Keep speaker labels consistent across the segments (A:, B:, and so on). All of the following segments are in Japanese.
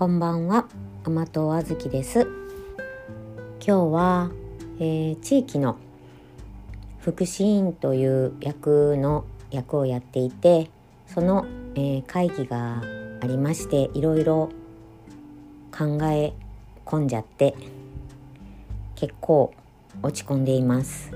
A: こんばんは。甘党あずきです。今日は、えー、地域の福祉委員という役の役をやっていてその、えー、会議がありましていろいろ考え込んじゃって結構落ち込んでいます。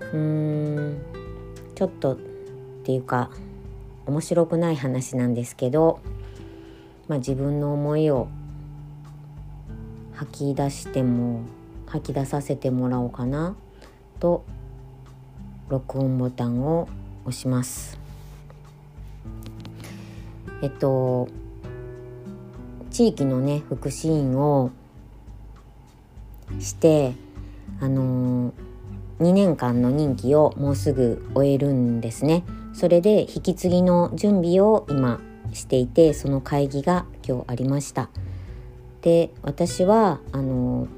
A: うーんちょっとっていうか面白くない話なんですけどまあ、自分の思いを吐き出しても吐き出させてもらおうかなと録音ボタンを押します。えっと地域のね福祉員をしてあの2年間の任期をもうすぐ終えるんですね。それで引き継ぎの準備を今していてその会議が今日ありました。で私はあの、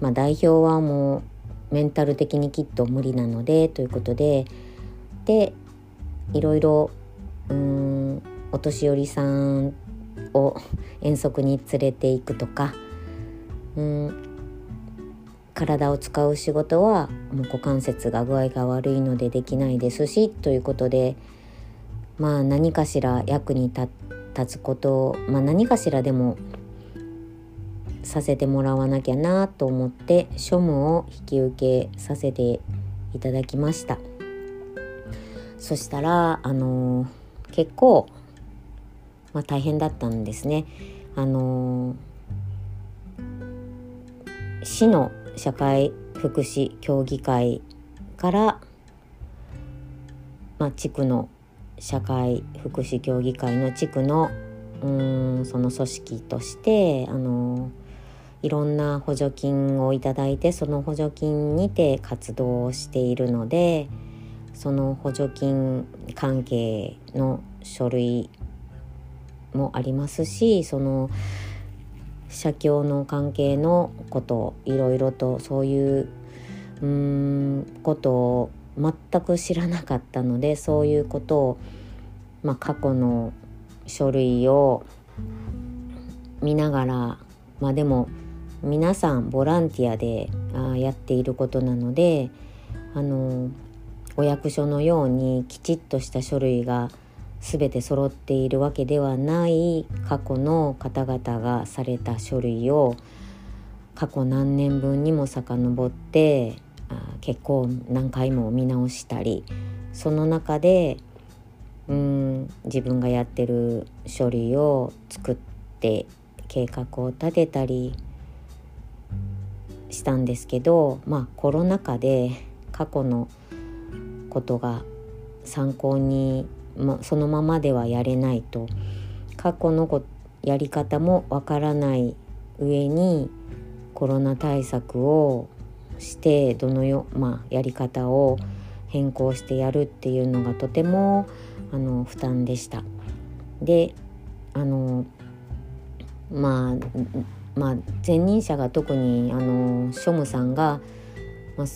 A: まあ、代表はもうメンタル的にきっと無理なのでということででいろいろうんお年寄りさんを 遠足に連れていくとかうん体を使う仕事はもう股関節が具合が悪いのでできないですしということでまあ何かしら役に立つことまあ何かしらでもさせてもらわなきゃなと思って庶務を引き受けさせていただきました。そしたらあのー、結構、まあ、大変だったんですね。あのー、市の社会福祉協議会から、まあ、地区の社会福祉協議会の地区のうんその組織としてあのいろんな補助金をいただいてその補助金にて活動をしているのでその補助金関係の書類もありますしその社協の関係のこといろいろとそういううんことを全く知らなかったのでそういうことを、まあ、過去の書類を見ながらまあでも皆さんボランティアであやっていることなのであのお役所のようにきちっとした書類が全て揃っているわけではない過去の方々がされた書類を過去何年分にも遡って結構何回も見直したりその中で自分がやってる処理を作って計画を立てたりしたんですけどまあコロナ禍で過去のことが参考に、ま、そのままではやれないと過去のこやり方もわからない上にコロナ対策をしてどのよ、まあ、やり方を変更してやるっていうのがとてもあの負担でした。であのまあまあ前任者が特にあの庶務さんが、まあ、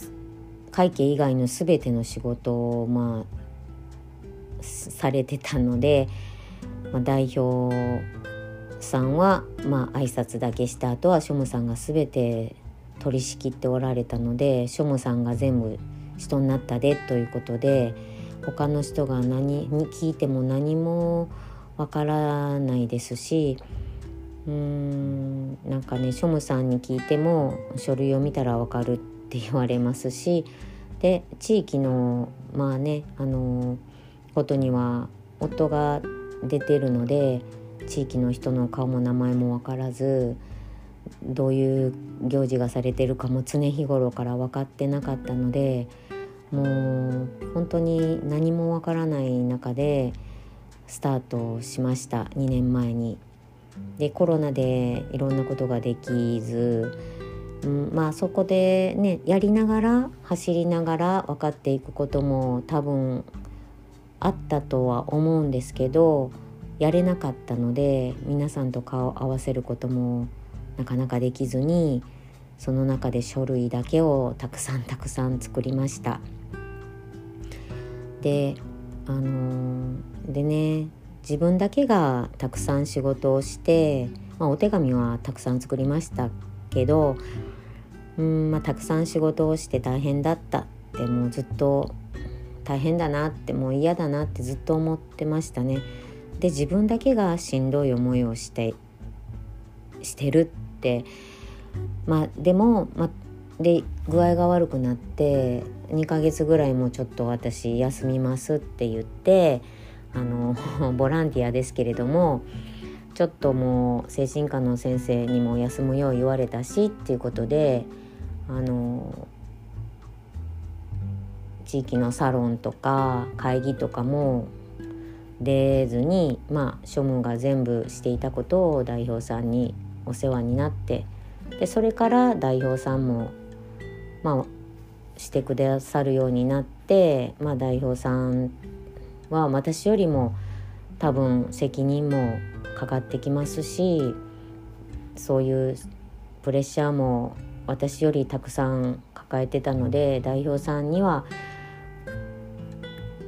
A: 会計以外の全ての仕事をまあされてたので、まあ、代表さんはまあ挨拶だけした後は庶務さんが全て取り仕切っておられたので庶務さんが全部人になったでということで他の人が何に聞いても何もわからないですしうーんなんかね庶務さんに聞いても書類を見たらわかるって言われますしで地域のまあねあのことには夫が出てるので地域の人の顔も名前も分からずどういう行事がされてるかも常日頃から分かってなかったのでもう本当に何も分からない中でスタートしました2年前に。でコロナでいろんなことができず、うん、まあそこでねやりながら走りながら分かっていくことも多分あったとは思うんですけどやれなかったので皆さんと顔を合わせることもなかなかできずにその中で書類だけをたくさんたくさん作りました。であのー、でね自分だけがたくさん仕事をして、まあ、お手紙はたくさん作りましたけどうん、まあ、たくさん仕事をして大変だったってもうずっと大変だなってもう嫌だなってずっと思ってましたね。で自分だけがしんどい思いをしてしてるってまあでも、まあ、で具合が悪くなって2ヶ月ぐらいもちょっと私休みますって言ってあの ボランティアですけれどもちょっともう精神科の先生にも休むよう言われたしっていうことであの地域のサロンとか会議とかも出ずにまあ庶務が全部していたことを代表さんにお世話になってでそれから代表さんもまあしてくださるようになって、まあ、代表さんは私よりも多分責任もかかってきますしそういうプレッシャーも私よりたくさん抱えてたので代表さんには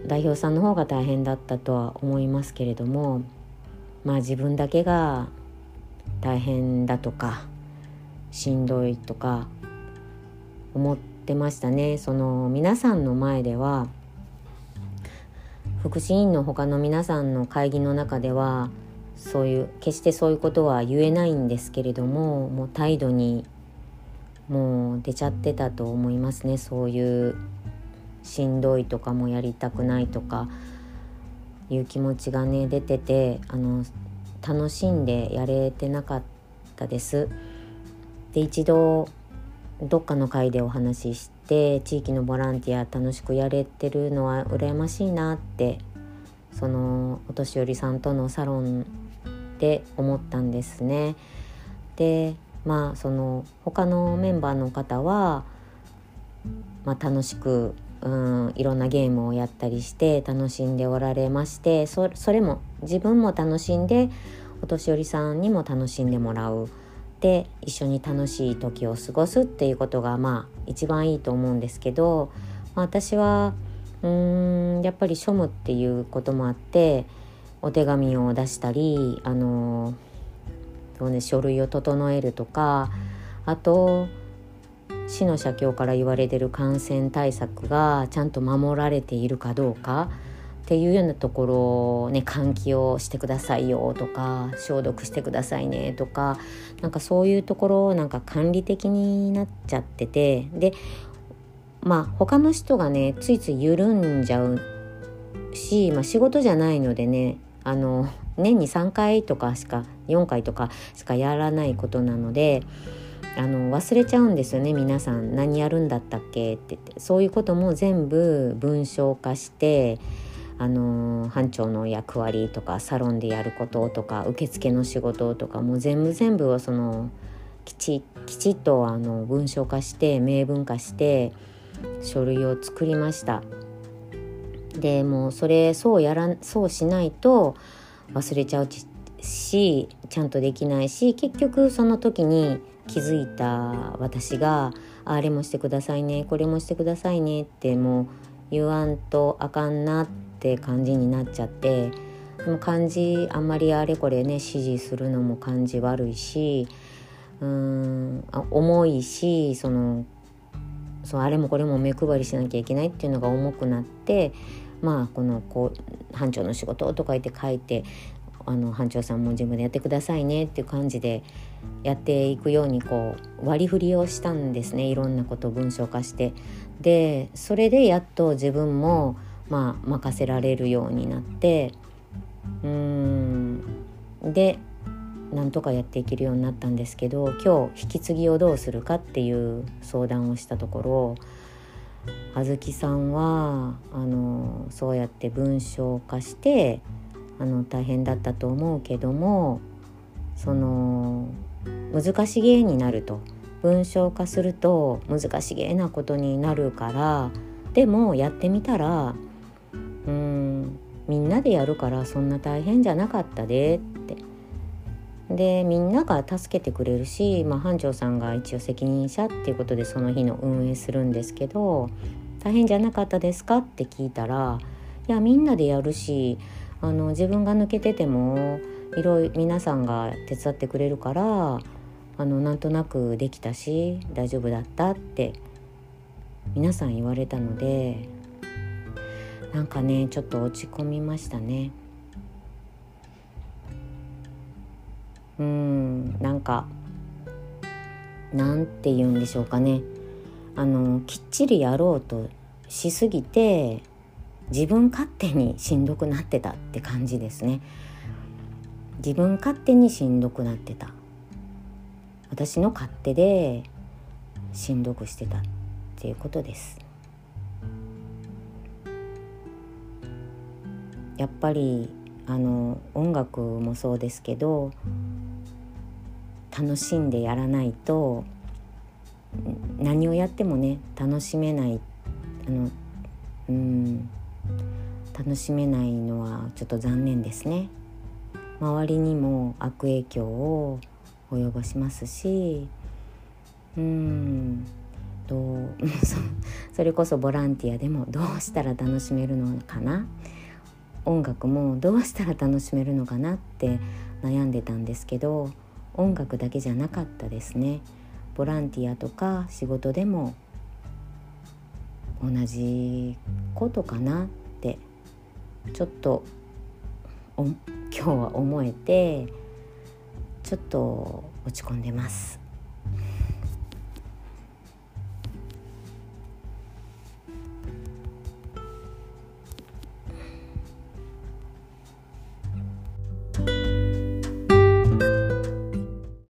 A: 代表さんの方が大変だったとは思いますけれどもまあ自分だけが大変だとかしんどいとか思ってましたねその皆さんの前では福祉委員の他の皆さんの会議の中ではそういう決してそういうことは言えないんですけれどももう態度にもう出ちゃってたと思いますねそういうしんどいとかもやりたくないとかいう気持ちがね出ててあの楽しんでやれてなかったです。で一度どっかの会でお話しして地域のボランティア楽しくやれてるのは羨ましいなってそのお年寄りさんとのサロンで思ったんですね。でまあその他のメンバーの方は、まあ、楽しくうんいろんなゲームをやったりして楽しんでおられましてそれも自分も楽しんでお年寄りさんにも楽しんでもらう。で一緒に楽しい時を過ごすっていうことがまあ一番いいと思うんですけど、まあ、私はうーんやっぱり庶務っていうこともあってお手紙を出したりあのそう、ね、書類を整えるとかあと市の社協から言われてる感染対策がちゃんと守られているかどうかっていうようなところをね換気をしてくださいよとか消毒してくださいねとかなんかそういうところをなんか管理的になっちゃっててでまあ他の人がねついつい緩んじゃうし、まあ、仕事じゃないのでねあの年に3回とかしか4回とかしかやらないことなのであの忘れちゃうんですよね皆さん。何やるんだったっけってって。そういうことも全部文章化してあの班長の役割とかサロンでやることとか受付の仕事とかもう全部全部をそのきちきちっとあの文章化して明文化して書類を作りました。でもうそれそうやらそうしないと忘れちゃうしちゃんとできないし結局その時に気づいた私が「あれもしてくださいねこれもしてくださいね」ってもう言わんとあかんなってって感じになっちゃってでも漢字あんまりあれこれね指示するのも感じ悪いしうーん重いしそのそうあれもこれも目配りしなきゃいけないっていうのが重くなってまあこのこう班長の仕事とか言って書いてあの班長さんも自分でやってくださいねっていう感じでやっていくようにこう割り振りをしたんですね。いろんなことを文章化して。でそれでやっと自分もまあ任せられるようになってうん。でなんとかやっていけるようになったんですけど今日引き継ぎをどうするかっていう相談をしたところあずきさんはあのそうやって文章化してあの大変だったと思うけどもその難しげになると。文章化すると難しげなことになるからでもやってみたらうん。みんなでやるからそんな大変じゃなかったで。って。でみんなが助けてくれるし、まあ、班長さんが一応責任者っていうことでその日の運営するんですけど大変じゃなかったですか？って聞いたらいやみんなでやるしあの自分が抜けててもいろいろ皆さんが手伝ってくれるからあのなんとなくできたし大丈夫だったって皆さん言われたのでなんかねちょっと落ち込みましたね。うんなんかなんて言うんでしょうかね。あのきっちりやろうとしすぎて自分勝手にしんどくなってたって感じですね。自分勝手にしんどくなってた。私の勝手でしんどくしてたっていうことです。やっぱりあの音楽もそうですけど楽しんでやらないと何をやってもね楽しめないあのうん楽しめないのはちょっと残念ですね。周りにも悪影響を及ぼしますしうんどう それこそボランティアでもどうしたら楽しめるのかな。音楽もどうしたら楽しめるのかなって悩んでたんですけど音楽だけじゃなかったですね。ボランティアとか仕事でも同じことかなってちょっと今日は思えてちょっと落ち込んでます。